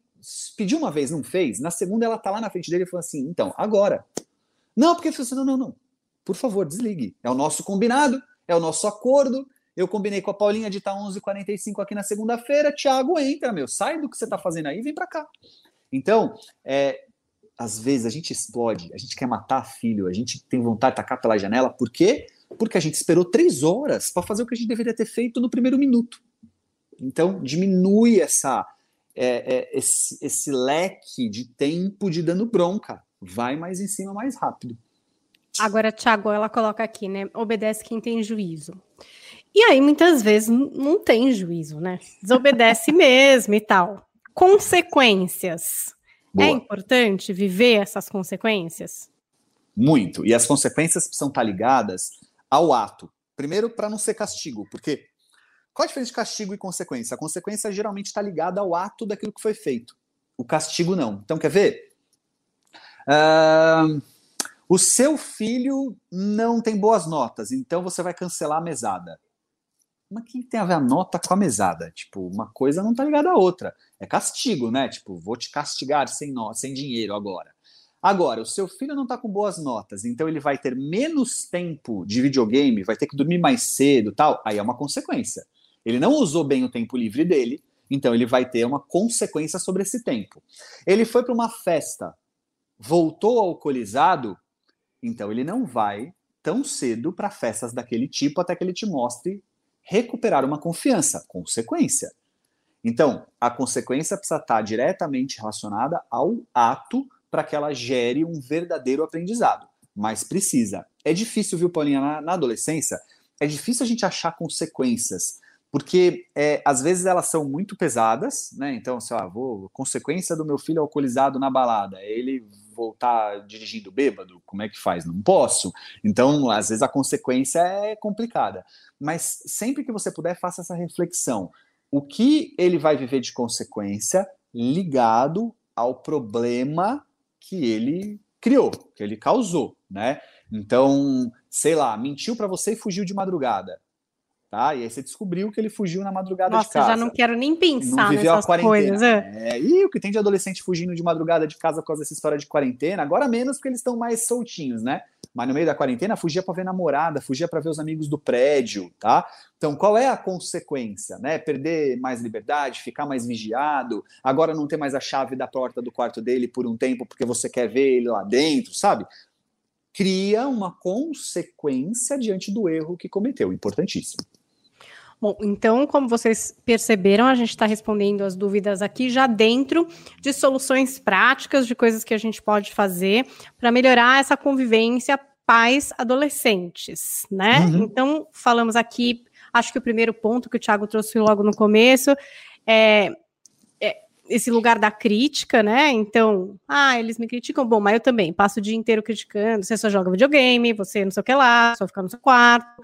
pediu uma vez, não fez, na segunda ela tá lá na frente dele e fala assim: então, agora. Não, porque você, não, não, não. Por favor, desligue. É o nosso combinado, é o nosso acordo. Eu combinei com a Paulinha de estar 11h45 aqui na segunda-feira. Tiago, entra, meu. Sai do que você está fazendo aí e vem para cá. Então, é, às vezes a gente explode, a gente quer matar filho, a gente tem vontade de tacar pela janela. Por quê? Porque a gente esperou três horas para fazer o que a gente deveria ter feito no primeiro minuto. Então, diminui essa, é, é, esse, esse leque de tempo de dando bronca. Vai mais em cima mais rápido. Agora, Thiago, ela coloca aqui, né? Obedece quem tem juízo. E aí, muitas vezes, não tem juízo, né? Desobedece mesmo e tal. Consequências. É Boa. importante viver essas consequências? Muito. E as consequências precisam estar ligadas ao ato. Primeiro, para não ser castigo, porque qual a diferença de castigo e consequência? A consequência geralmente está ligada ao ato daquilo que foi feito. O castigo não. Então, quer ver? Ahn, o seu filho não tem boas notas, então você vai cancelar a mesada. Mas o que tem a ver a nota com a mesada? Tipo, uma coisa não está ligada à outra. É castigo, né? Tipo, vou te castigar sem, no... sem dinheiro agora. Agora, o seu filho não está com boas notas, então ele vai ter menos tempo de videogame, vai ter que dormir mais cedo tal. Aí é uma consequência. Ele não usou bem o tempo livre dele, então ele vai ter uma consequência sobre esse tempo. Ele foi para uma festa, voltou alcoolizado, então ele não vai tão cedo para festas daquele tipo até que ele te mostre recuperar uma confiança. Consequência. Então, a consequência precisa estar diretamente relacionada ao ato para que ela gere um verdadeiro aprendizado. Mas precisa. É difícil, viu, Paulinha, na, na adolescência, é difícil a gente achar consequências, porque é, às vezes elas são muito pesadas, né? Então, sei lá, vou, consequência do meu filho alcoolizado na balada, ele voltar dirigindo bêbado, como é que faz? Não posso. Então, às vezes a consequência é complicada. Mas sempre que você puder, faça essa reflexão. O que ele vai viver de consequência ligado ao problema que ele criou, que ele causou, né? Então, sei lá, mentiu para você e fugiu de madrugada, tá? E aí você descobriu que ele fugiu na madrugada de Nossa, casa. já não quero nem não pensar viveu a nessas quarentena. coisas. É. É, e o que tem de adolescente fugindo de madrugada de casa por causa dessa história de quarentena, agora menos porque eles estão mais soltinhos, né? Mas no meio da quarentena fugia para ver namorada, fugia para ver os amigos do prédio, tá? Então, qual é a consequência, né? Perder mais liberdade, ficar mais vigiado, agora não ter mais a chave da porta do quarto dele por um tempo porque você quer ver ele lá dentro, sabe? Cria uma consequência diante do erro que cometeu, importantíssimo. Bom, então, como vocês perceberam, a gente está respondendo as dúvidas aqui já dentro de soluções práticas, de coisas que a gente pode fazer para melhorar essa convivência pais-adolescentes, né? Uhum. Então, falamos aqui Acho que o primeiro ponto que o Thiago trouxe logo no começo é, é esse lugar da crítica, né? Então, ah, eles me criticam, bom, mas eu também passo o dia inteiro criticando. Você só joga videogame, você não sei o que lá, só fica no seu quarto,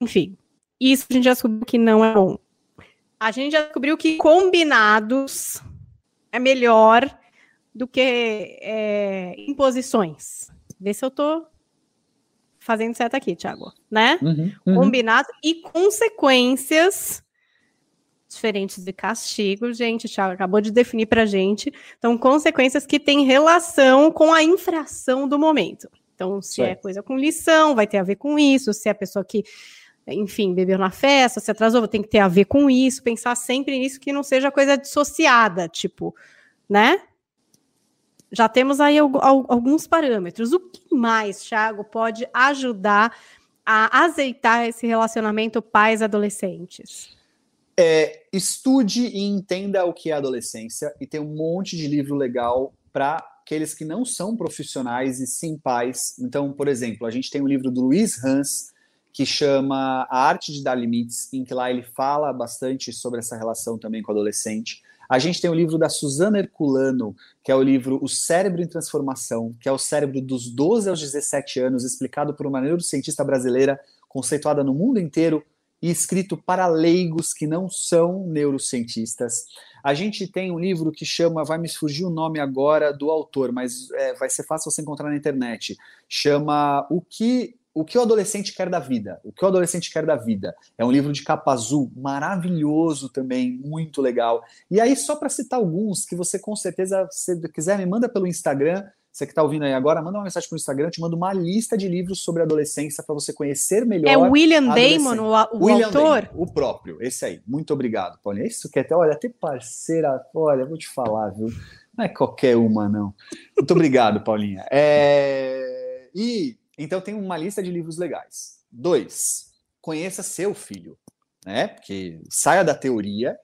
enfim. Isso a gente já descobriu que não é bom. A gente já descobriu que combinados é melhor do que é, imposições. Vê se eu tô fazendo certo aqui, Thiago, né? Uhum, uhum. Combinado e consequências diferentes de castigo, gente, o Thiago acabou de definir pra gente. Então, consequências que têm relação com a infração do momento. Então, se é coisa com lição, vai ter a ver com isso. Se é a pessoa que, enfim, bebeu na festa, se atrasou, tem que ter a ver com isso. Pensar sempre nisso que não seja coisa dissociada, tipo, né? já temos aí alguns parâmetros. O que mais, Thiago, pode ajudar a azeitar esse relacionamento pais-adolescentes? É, estude e entenda o que é adolescência e tem um monte de livro legal para aqueles que não são profissionais e sim pais. Então, por exemplo, a gente tem um livro do Luiz Hans que chama A Arte de Dar Limites, em que lá ele fala bastante sobre essa relação também com o adolescente. A gente tem o livro da Suzana Herculano, que é o livro O Cérebro em Transformação, que é o cérebro dos 12 aos 17 anos, explicado por uma neurocientista brasileira, conceituada no mundo inteiro e escrito para leigos que não são neurocientistas. A gente tem um livro que chama, vai me fugir o nome agora do autor, mas é, vai ser fácil você encontrar na internet. Chama O que o que o adolescente quer da vida? O que o adolescente quer da vida? É um livro de capa azul, maravilhoso também, muito legal. E aí, só para citar alguns que você com certeza, se quiser, me manda pelo Instagram. Você que está ouvindo aí agora, manda uma mensagem para o Instagram, te mando uma lista de livros sobre adolescência para você conhecer melhor. É William Damon, o, o William autor? Damon, o próprio, esse aí. Muito obrigado, Paulinho. Isso que até, olha, até parceira, olha, vou te falar, viu? Não é qualquer uma, não. Muito obrigado, Paulinha. É... E então tem uma lista de livros legais. Dois, conheça seu filho, né? Porque saia da teoria,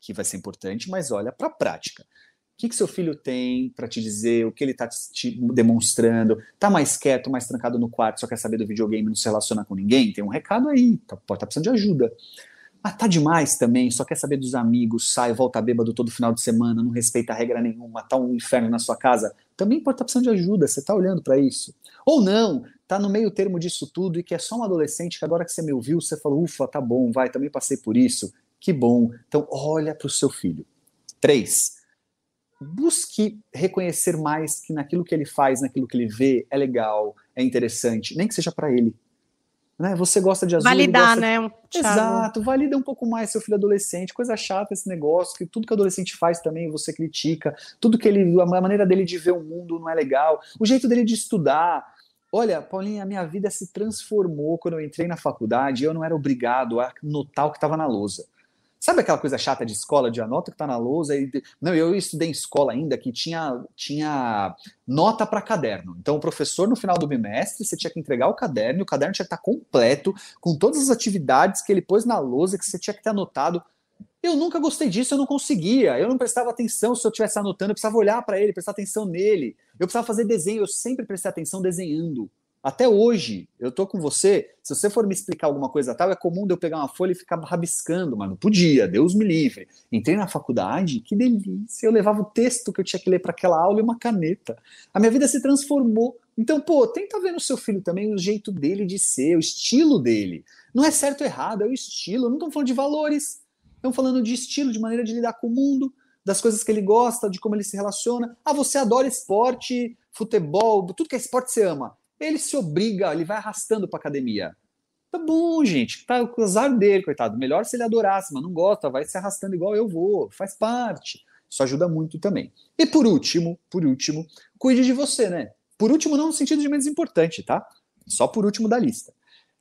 que vai ser importante, mas olha para a prática. O que, que seu filho tem para te dizer, o que ele está te demonstrando? Tá mais quieto, mais trancado no quarto, só quer saber do videogame, não se relaciona com ninguém? Tem um recado aí, tá, pode estar tá precisando de ajuda. Ah, tá demais também, só quer saber dos amigos, sai, volta bêbado todo final de semana, não respeita regra nenhuma, tá um inferno na sua casa. Também pode estar tá precisando de ajuda, você tá olhando para isso. Ou não, tá no meio termo disso tudo e que é só um adolescente que agora que você me ouviu, você falou, ufa, tá bom, vai, também passei por isso, que bom. Então, olha para o seu filho. Três, busque reconhecer mais que naquilo que ele faz, naquilo que ele vê, é legal, é interessante, nem que seja para ele. Né? Você gosta de azul. Validar, gosta... né? Exato, valida um pouco mais seu filho adolescente. Coisa chata esse negócio, que tudo que o adolescente faz também você critica, tudo que ele. A maneira dele de ver o mundo não é legal, o jeito dele de estudar. Olha, Paulinha, a minha vida se transformou quando eu entrei na faculdade e eu não era obrigado a notar o que estava na lousa. Sabe aquela coisa chata de escola, de anota que está na lousa? E... Não, eu estudei em escola ainda que tinha, tinha nota para caderno. Então, o professor, no final do bimestre, você tinha que entregar o caderno, e o caderno tinha que estar tá completo, com todas as atividades que ele pôs na lousa, que você tinha que ter anotado. Eu nunca gostei disso, eu não conseguia, eu não prestava atenção se eu estivesse anotando, eu precisava olhar para ele, prestar atenção nele. Eu precisava fazer desenho, eu sempre prestei atenção desenhando. Até hoje, eu tô com você, se você for me explicar alguma coisa tal, é comum de eu pegar uma folha e ficar rabiscando, mas não podia, Deus me livre. Entrei na faculdade, que delícia, eu levava o texto que eu tinha que ler para aquela aula e uma caneta. A minha vida se transformou. Então, pô, tenta ver no seu filho também o jeito dele de ser, o estilo dele. Não é certo ou errado, é o estilo. Não estamos falando de valores, estamos falando de estilo, de maneira de lidar com o mundo, das coisas que ele gosta, de como ele se relaciona. Ah, você adora esporte, futebol, tudo que é esporte você ama. Ele se obriga, ele vai arrastando para academia. Tá bom, gente, tá o azar dele, coitado. Melhor se ele adorasse, mas não gosta, vai se arrastando igual eu vou, faz parte. Isso ajuda muito também. E por último, por último, cuide de você, né? Por último, não no sentido de menos importante, tá? Só por último da lista.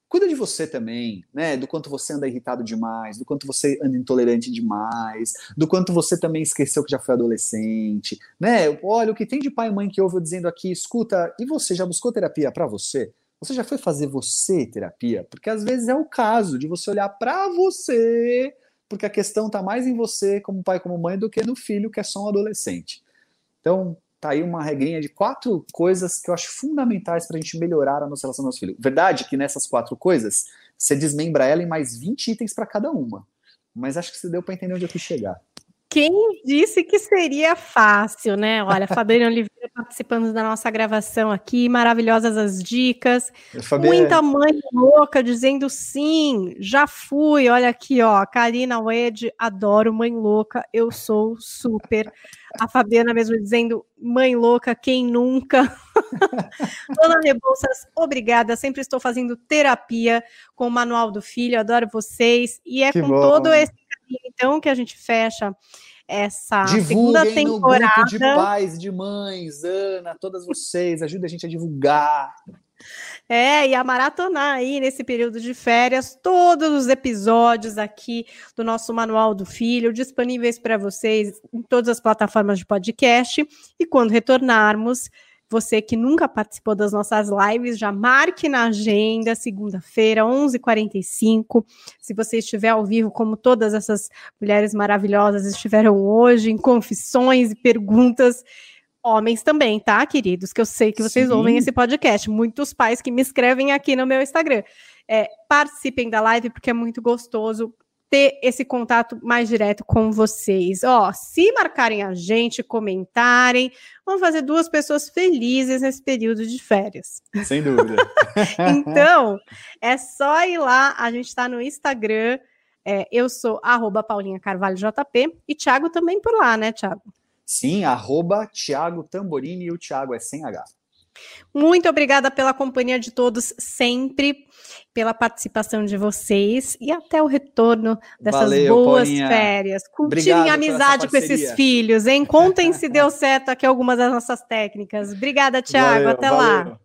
Cuida de você também, né? Do quanto você anda irritado demais, do quanto você anda intolerante demais, do quanto você também esqueceu que já foi adolescente, né? Olha, o que tem de pai e mãe que ouve eu dizendo aqui, escuta, e você já buscou terapia para você? Você já foi fazer você terapia? Porque às vezes é o caso de você olhar para você, porque a questão tá mais em você como pai, como mãe, do que no filho que é só um adolescente. Então, tá aí uma regrinha de quatro coisas que eu acho fundamentais para a gente melhorar a nossa relação com nosso filho. Verdade que nessas quatro coisas você desmembra ela em mais 20 itens para cada uma. Mas acho que você deu para entender onde eu quis chegar. Quem disse que seria fácil, né? Olha, Fabiana Oliveira participando da nossa gravação aqui, maravilhosas as dicas. Fabiana... Muita mãe louca dizendo sim, já fui. Olha aqui, ó, Karina Wed, adoro mãe louca, eu sou super. A Fabiana mesmo dizendo mãe louca, quem nunca? Dona Rebouças, obrigada. Sempre estou fazendo terapia com o Manual do Filho, adoro vocês. E é que com bom. todo esse então que a gente fecha essa Divulguem segunda temporada. No grupo de pais, de mães, Ana, todas vocês, ajuda a gente a divulgar. É, e a maratonar aí nesse período de férias todos os episódios aqui do nosso Manual do Filho, disponíveis para vocês em todas as plataformas de podcast. E quando retornarmos, você que nunca participou das nossas lives, já marque na agenda, segunda-feira, 11h45. Se você estiver ao vivo, como todas essas mulheres maravilhosas estiveram hoje, em confissões e perguntas. Homens também, tá, queridos? Que eu sei que vocês Sim. ouvem esse podcast. Muitos pais que me escrevem aqui no meu Instagram. É, participem da live porque é muito gostoso ter esse contato mais direto com vocês. Ó, se marcarem a gente, comentarem, vamos fazer duas pessoas felizes nesse período de férias. Sem dúvida. então, é só ir lá, a gente está no Instagram, é, eu sou arroba Paulinha Carvalho JP, e Thiago também por lá, né, Thiago? Sim, arroba Thiago Tamborini, e o Thiago é sem H. Muito obrigada pela companhia de todos sempre, pela participação de vocês e até o retorno dessas Valeu, boas Paulinha. férias. Cultivem amizade com esses filhos, hein? Contem se deu certo aqui algumas das nossas técnicas. Obrigada, Tiago. Até valeu. lá.